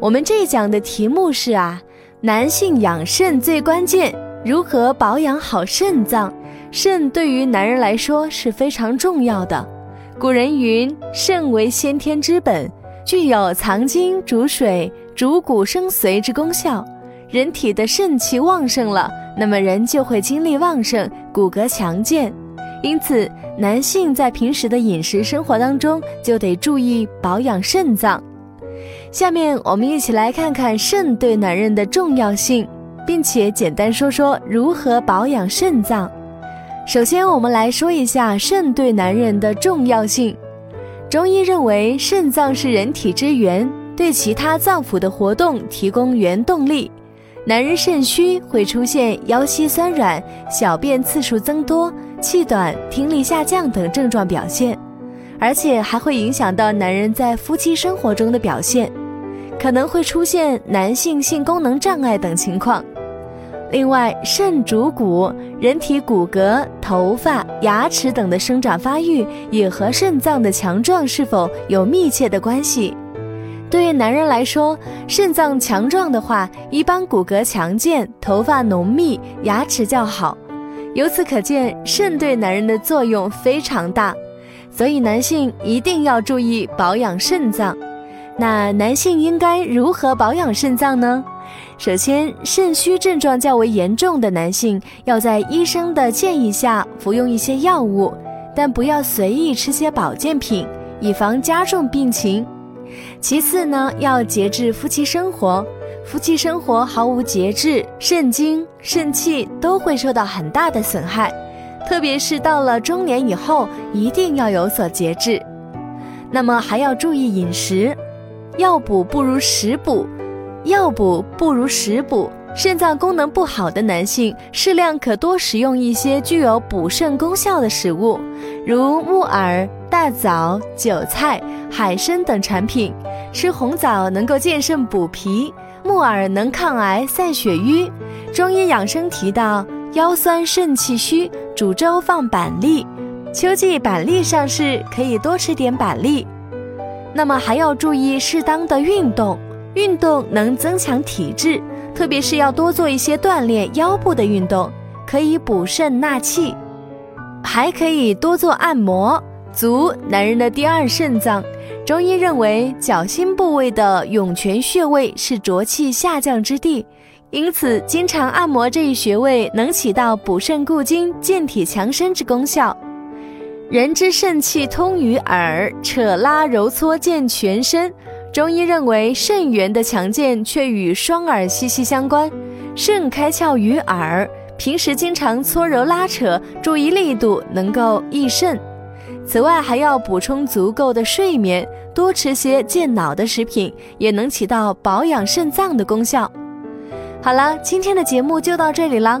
我们这一讲的题目是啊，男性养肾最关键，如何保养好肾脏？肾对于男人来说是非常重要的。古人云：“肾为先天之本，具有藏精、主水、主骨生髓之功效。人体的肾气旺盛了，那么人就会精力旺盛，骨骼强健。因此，男性在平时的饮食生活当中就得注意保养肾脏。”下面我们一起来看看肾对男人的重要性，并且简单说说如何保养肾脏。首先，我们来说一下肾对男人的重要性。中医认为，肾脏是人体之源，对其他脏腑的活动提供原动力。男人肾虚会出现腰膝酸软、小便次数增多、气短、听力下降等症状表现，而且还会影响到男人在夫妻生活中的表现。可能会出现男性性功能障碍等情况。另外，肾主骨，人体骨骼、头发、牙齿等的生长发育也和肾脏的强壮是否有密切的关系。对于男人来说，肾脏强壮的话，一般骨骼强健、头发浓密、牙齿较好。由此可见，肾对男人的作用非常大，所以男性一定要注意保养肾脏。那男性应该如何保养肾脏呢？首先，肾虚症状较为严重的男性要在医生的建议下服用一些药物，但不要随意吃些保健品，以防加重病情。其次呢，要节制夫妻生活，夫妻生活毫无节制，肾精、肾气都会受到很大的损害，特别是到了中年以后，一定要有所节制。那么还要注意饮食。药补不如食补，药补不如食补。肾脏功能不好的男性，适量可多食用一些具有补肾功效的食物，如木耳、大枣、韭菜、海参等产品。吃红枣能够健肾补脾，木耳能抗癌散血瘀。中医养生提到，腰酸肾气虚，煮粥放板栗。秋季板栗上市，可以多吃点板栗。那么还要注意适当的运动，运动能增强体质，特别是要多做一些锻炼腰部的运动，可以补肾纳气，还可以多做按摩。足，男人的第二肾脏，中医认为脚心部位的涌泉穴位是浊气下降之地，因此经常按摩这一穴位，能起到补肾固精、健体强身之功效。人之肾气通于耳，扯拉揉搓健全身。中医认为，肾源的强健却与双耳息息相关。肾开窍于耳，平时经常搓揉拉扯，注意力度，能够益肾。此外，还要补充足够的睡眠，多吃些健脑的食品，也能起到保养肾脏的功效。好了，今天的节目就到这里了。